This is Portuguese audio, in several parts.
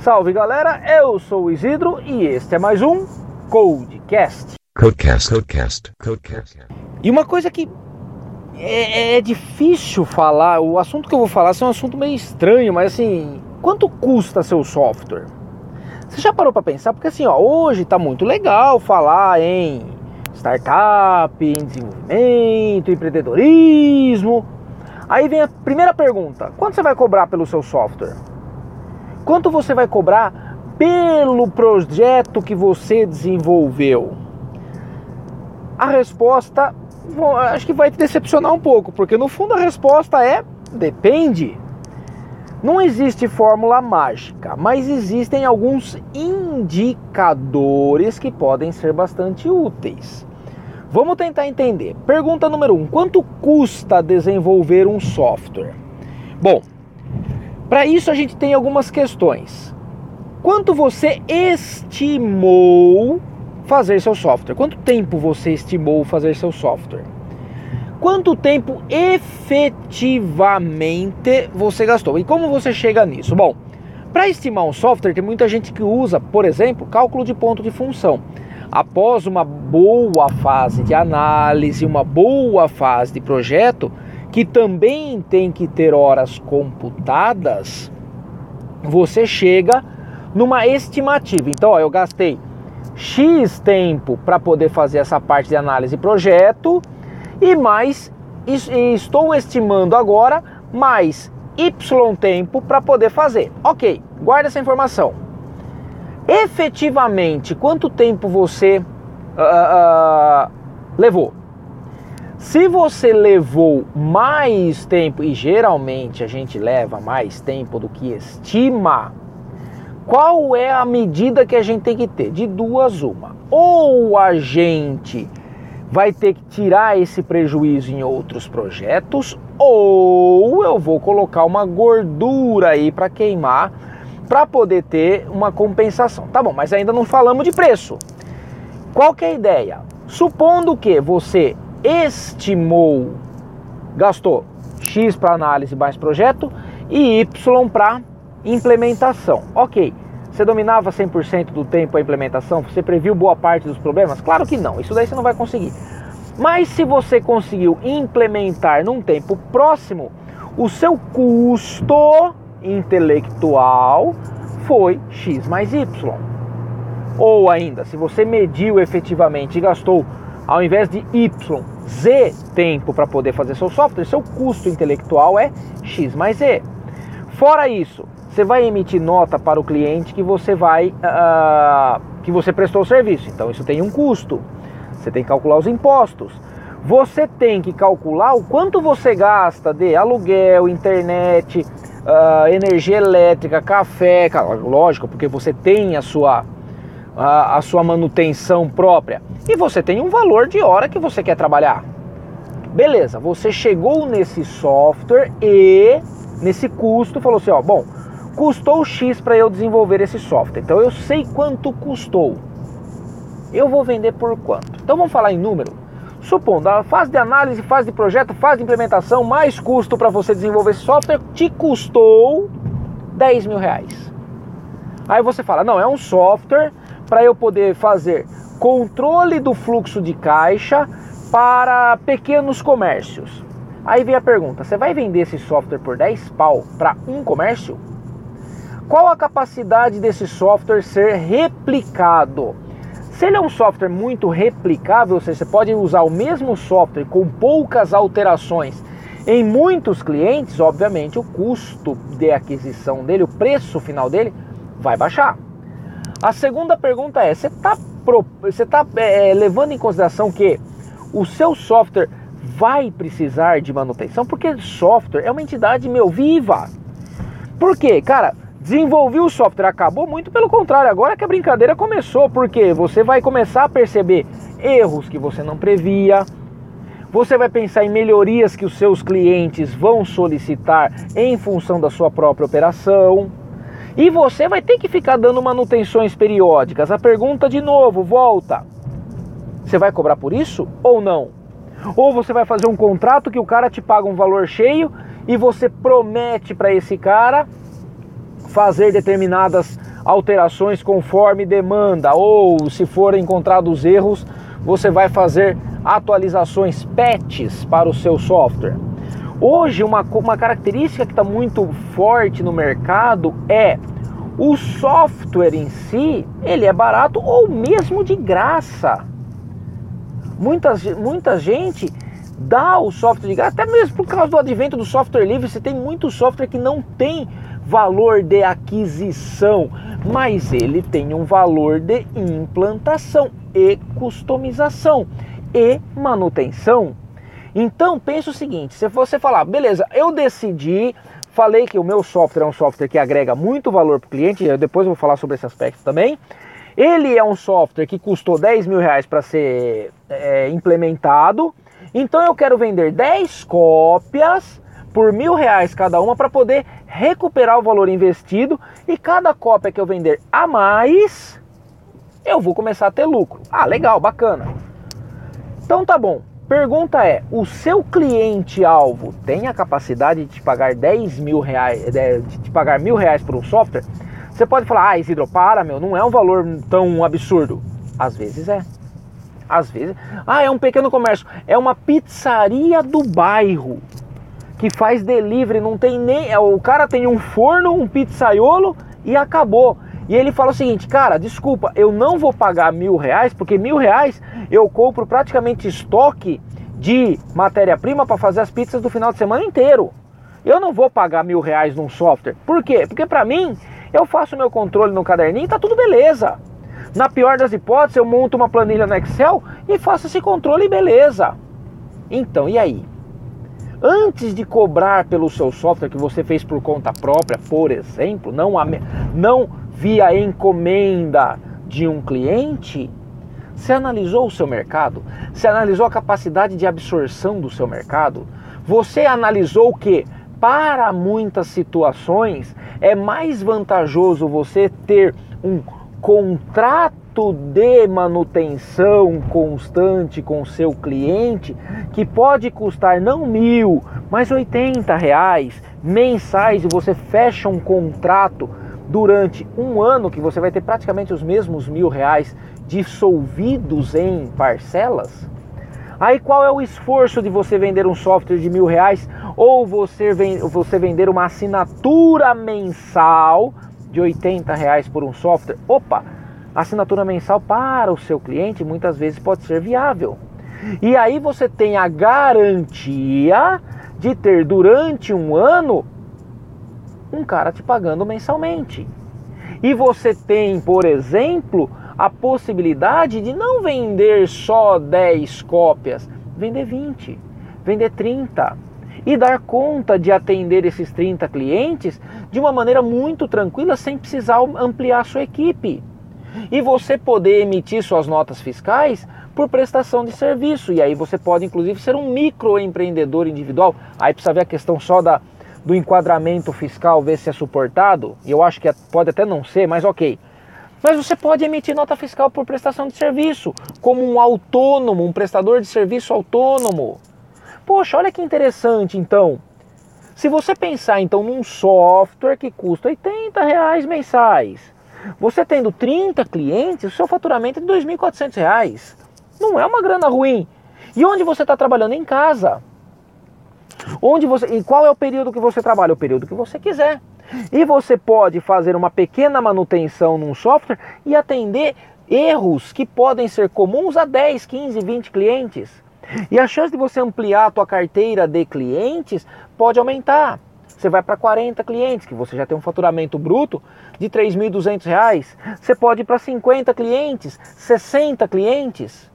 Salve galera, eu sou o Isidro e este é mais um Codecast. Codecast, Codecast, Codecast. E uma coisa que é, é, difícil falar, o assunto que eu vou falar é um assunto meio estranho, mas assim, quanto custa seu software? Você já parou para pensar? Porque assim, ó, hoje tá muito legal falar em startup, em desenvolvimento, empreendedorismo. Aí vem a primeira pergunta: quanto você vai cobrar pelo seu software? Quanto você vai cobrar pelo projeto que você desenvolveu? A resposta acho que vai te decepcionar um pouco, porque no fundo a resposta é depende. Não existe fórmula mágica, mas existem alguns indicadores que podem ser bastante úteis. Vamos tentar entender. Pergunta número 1: um, quanto custa desenvolver um software? Bom, para isso a gente tem algumas questões. Quanto você estimou fazer seu software? Quanto tempo você estimou fazer seu software? Quanto tempo efetivamente você gastou? E como você chega nisso? Bom, para estimar um software, tem muita gente que usa, por exemplo, cálculo de ponto de função. Após uma boa fase de análise, uma boa fase de projeto, que também tem que ter horas computadas, você chega numa estimativa. Então, ó, eu gastei X tempo para poder fazer essa parte de análise e projeto e mais estou estimando agora mais Y tempo para poder fazer. Ok, guarda essa informação. Efetivamente, quanto tempo você uh, uh, levou? Se você levou mais tempo, e geralmente a gente leva mais tempo do que estima, qual é a medida que a gente tem que ter? De duas, uma. Ou a gente vai ter que tirar esse prejuízo em outros projetos, ou eu vou colocar uma gordura aí para queimar para poder ter uma compensação. Tá bom, mas ainda não falamos de preço. Qual que é a ideia? Supondo que você estimou, gastou X para análise mais projeto e Y para implementação. Ok, você dominava 100% do tempo a implementação? Você previu boa parte dos problemas? Claro que não, isso daí você não vai conseguir. Mas se você conseguiu implementar num tempo próximo, o seu custo intelectual foi X mais Y. Ou ainda, se você mediu efetivamente e gastou ao invés de Y, Z tempo para poder fazer seu software, seu custo intelectual é X mais Z. Fora isso, você vai emitir nota para o cliente que você vai uh, que você prestou o serviço. Então isso tem um custo. Você tem que calcular os impostos. Você tem que calcular o quanto você gasta de aluguel, internet, uh, energia elétrica, café, lógico, porque você tem a sua a, a sua manutenção própria e você tem um valor de hora que você quer trabalhar. Beleza, você chegou nesse software e nesse custo falou assim, ó, bom, custou X para eu desenvolver esse software. Então eu sei quanto custou. Eu vou vender por quanto? Então vamos falar em número. Supondo a fase de análise, fase de projeto, fase de implementação, mais custo para você desenvolver esse software, te custou 10 mil reais. Aí você fala, não, é um software para eu poder fazer controle do fluxo de caixa para pequenos comércios. Aí vem a pergunta: você vai vender esse software por 10 pau para um comércio? Qual a capacidade desse software ser replicado? Se ele é um software muito replicável, ou seja, você pode usar o mesmo software com poucas alterações em muitos clientes, obviamente o custo de aquisição dele, o preço final dele, vai baixar. A segunda pergunta é: você está você tá, é, levando em consideração que o seu software vai precisar de manutenção? Porque software é uma entidade meu viva. Por quê? Cara, desenvolvi o software, acabou muito pelo contrário, agora que a brincadeira começou, porque você vai começar a perceber erros que você não previa, você vai pensar em melhorias que os seus clientes vão solicitar em função da sua própria operação. E você vai ter que ficar dando manutenções periódicas. A pergunta de novo, volta. Você vai cobrar por isso ou não? Ou você vai fazer um contrato que o cara te paga um valor cheio e você promete para esse cara fazer determinadas alterações conforme demanda, ou se forem encontrados erros, você vai fazer atualizações patches para o seu software. Hoje, uma, uma característica que está muito forte no mercado é o software em si, ele é barato ou mesmo de graça. Muitas, muita gente dá o software de graça, até mesmo por causa do advento do software livre, você tem muito software que não tem valor de aquisição, mas ele tem um valor de implantação e customização e manutenção. Então pensa o seguinte: se você falar, beleza, eu decidi, falei que o meu software é um software que agrega muito valor para o cliente, depois eu vou falar sobre esse aspecto também. Ele é um software que custou 10 mil reais para ser é, implementado. Então eu quero vender 10 cópias por mil reais cada uma para poder recuperar o valor investido e cada cópia que eu vender a mais, eu vou começar a ter lucro. Ah, legal, bacana. Então tá bom. Pergunta é: o seu cliente alvo tem a capacidade de te pagar 10 mil reais, de te pagar mil reais por um software? Você pode falar, ah, Isidro, para, meu, não é um valor tão absurdo. Às vezes é. Às vezes. Ah, é um pequeno comércio. É uma pizzaria do bairro que faz delivery, não tem nem. É, o cara tem um forno, um pizzaiolo e acabou. E ele fala o seguinte, cara, desculpa, eu não vou pagar mil reais, porque mil reais eu compro praticamente estoque de matéria-prima para fazer as pizzas do final de semana inteiro. Eu não vou pagar mil reais num software. Por quê? Porque para mim, eu faço meu controle no caderninho e tá tudo beleza. Na pior das hipóteses, eu monto uma planilha no Excel e faço esse controle e beleza. Então, e aí? Antes de cobrar pelo seu software que você fez por conta própria, por exemplo, não, não via encomenda de um cliente, você analisou o seu mercado? Você analisou a capacidade de absorção do seu mercado? Você analisou que, para muitas situações, é mais vantajoso você ter um contrato de manutenção constante com seu cliente que pode custar não mil, mas 80 reais mensais e você fecha um contrato durante um ano que você vai ter praticamente os mesmos mil reais dissolvidos em parcelas? Aí qual é o esforço de você vender um software de mil reais ou você, você vender uma assinatura mensal de 80 reais por um software? Opa! Assinatura mensal para o seu cliente muitas vezes pode ser viável. E aí você tem a garantia de ter durante um ano um cara te pagando mensalmente. E você tem, por exemplo, a possibilidade de não vender só 10 cópias, vender 20, vender 30 e dar conta de atender esses 30 clientes de uma maneira muito tranquila sem precisar ampliar a sua equipe e você poder emitir suas notas fiscais por prestação de serviço. E aí você pode, inclusive, ser um microempreendedor individual. Aí precisa ver a questão só da, do enquadramento fiscal, ver se é suportado. E eu acho que é, pode até não ser, mas ok. Mas você pode emitir nota fiscal por prestação de serviço, como um autônomo, um prestador de serviço autônomo. Poxa, olha que interessante então. Se você pensar então num software que custa 80 reais mensais, você tendo 30 clientes, o seu faturamento é de R$ 2.400. Não é uma grana ruim. E onde você está trabalhando? Em casa. Onde você, e qual é o período que você trabalha? O período que você quiser. E você pode fazer uma pequena manutenção num software e atender erros que podem ser comuns a 10, 15, 20 clientes. E a chance de você ampliar a tua carteira de clientes pode aumentar você vai para 40 clientes, que você já tem um faturamento bruto de R$ 3.200. Você pode ir para 50 clientes, 60 clientes.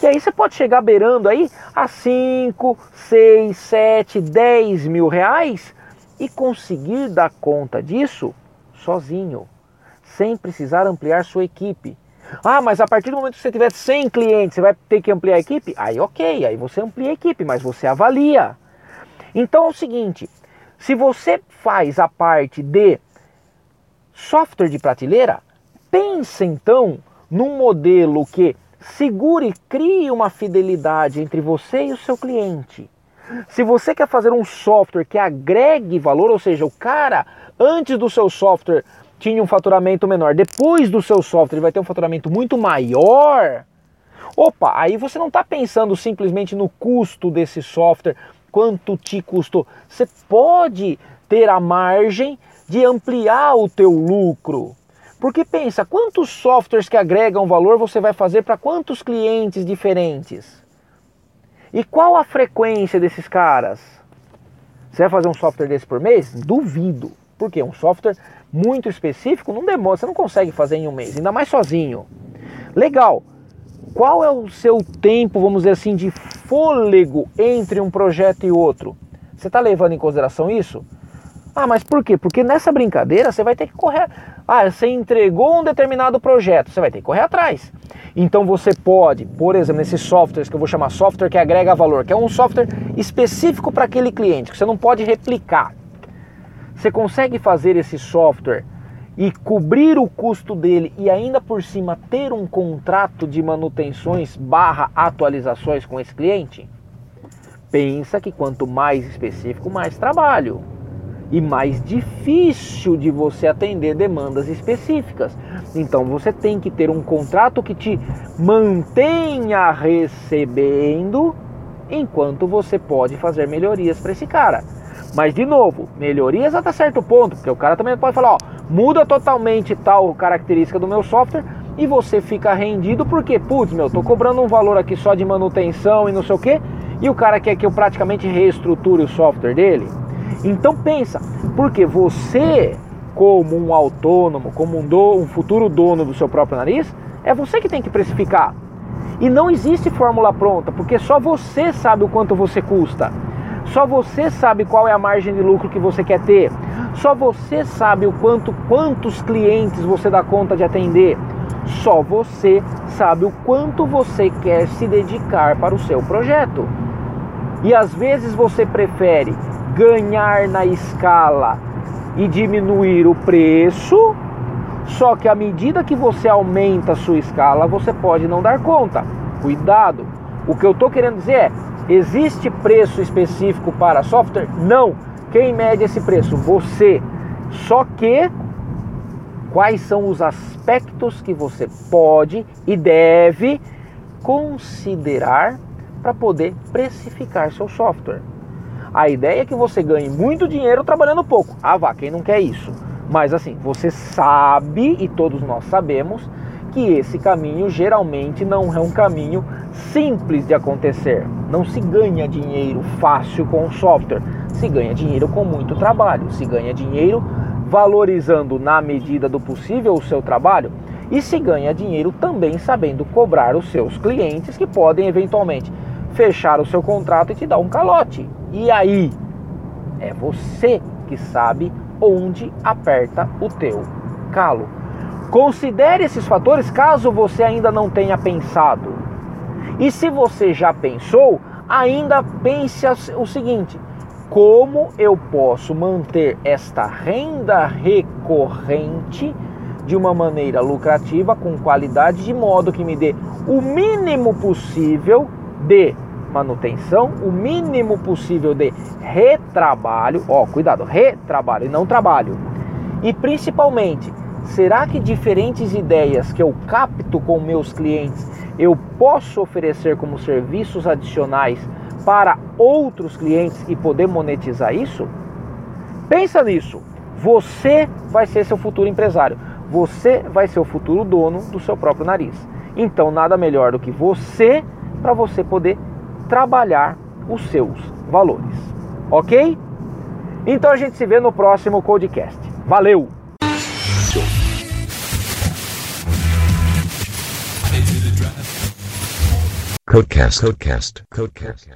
Que aí você pode chegar beirando aí a 5, 6, 7, 10 mil reais e conseguir dar conta disso sozinho, sem precisar ampliar sua equipe. Ah, mas a partir do momento que você tiver 100 clientes, você vai ter que ampliar a equipe? Aí ok, aí você amplia a equipe, mas você avalia. Então é o seguinte, se você faz a parte de software de prateleira, pense então num modelo que segure e crie uma fidelidade entre você e o seu cliente. Se você quer fazer um software que agregue valor, ou seja, o cara antes do seu software tinha um faturamento menor, depois do seu software ele vai ter um faturamento muito maior. Opa, aí você não está pensando simplesmente no custo desse software, quanto te custou. Você pode ter a margem de ampliar o teu lucro. Porque pensa, quantos softwares que agregam valor você vai fazer para quantos clientes diferentes? E qual a frequência desses caras? Você vai fazer um software desse por mês? Duvido. Porque um software muito específico não demora, você não consegue fazer em um mês, ainda mais sozinho. Legal. Qual é o seu tempo, vamos dizer assim, de fôlego entre um projeto e outro? Você está levando em consideração isso? Ah, mas por quê? Porque nessa brincadeira você vai ter que correr. Ah, você entregou um determinado projeto, você vai ter que correr atrás. Então você pode, por exemplo, nesses softwares que eu vou chamar software que agrega valor, que é um software específico para aquele cliente, que você não pode replicar. Você consegue fazer esse software e cobrir o custo dele e ainda por cima ter um contrato de manutenções barra atualizações com esse cliente? Pensa que quanto mais específico, mais trabalho e mais difícil de você atender demandas específicas. Então você tem que ter um contrato que te mantenha recebendo enquanto você pode fazer melhorias para esse cara. Mas de novo, melhorias até certo ponto, porque o cara também pode falar, ó, muda totalmente tal característica do meu software e você fica rendido porque, putz, meu, tô cobrando um valor aqui só de manutenção e não sei o que, e o cara quer que eu praticamente reestruture o software dele. Então pensa, porque você, como um autônomo, como um, do, um futuro dono do seu próprio nariz, é você que tem que precificar. E não existe fórmula pronta, porque só você sabe o quanto você custa. Só você sabe qual é a margem de lucro que você quer ter. Só você sabe o quanto quantos clientes você dá conta de atender. Só você sabe o quanto você quer se dedicar para o seu projeto. E às vezes você prefere ganhar na escala e diminuir o preço, só que à medida que você aumenta a sua escala, você pode não dar conta. Cuidado! O que eu estou querendo dizer é: existe preço específico para software? Não. Quem mede esse preço? Você. Só que quais são os aspectos que você pode e deve considerar para poder precificar seu software? A ideia é que você ganhe muito dinheiro trabalhando pouco. Ah, vá, quem não quer isso? Mas assim, você sabe e todos nós sabemos que esse caminho geralmente não é um caminho simples de acontecer. Não se ganha dinheiro fácil com o software, se ganha dinheiro com muito trabalho, se ganha dinheiro valorizando na medida do possível o seu trabalho e se ganha dinheiro também sabendo cobrar os seus clientes que podem eventualmente fechar o seu contrato e te dar um calote. E aí? É você que sabe onde aperta o teu calo. Considere esses fatores caso você ainda não tenha pensado. E se você já pensou, ainda pense o seguinte: como eu posso manter esta renda recorrente de uma maneira lucrativa, com qualidade, de modo que me dê o mínimo possível de manutenção, o mínimo possível de retrabalho, ó, cuidado, retrabalho e não trabalho. E principalmente, será que diferentes ideias que eu capto com meus clientes eu posso oferecer como serviços adicionais para outros clientes e poder monetizar isso? Pensa nisso. Você vai ser seu futuro empresário. Você vai ser o futuro dono do seu próprio nariz. Então, nada melhor do que você para você poder trabalhar os seus valores. Ok? Então a gente se vê no próximo podcast. Valeu! Codecast. Codecast. Codecast.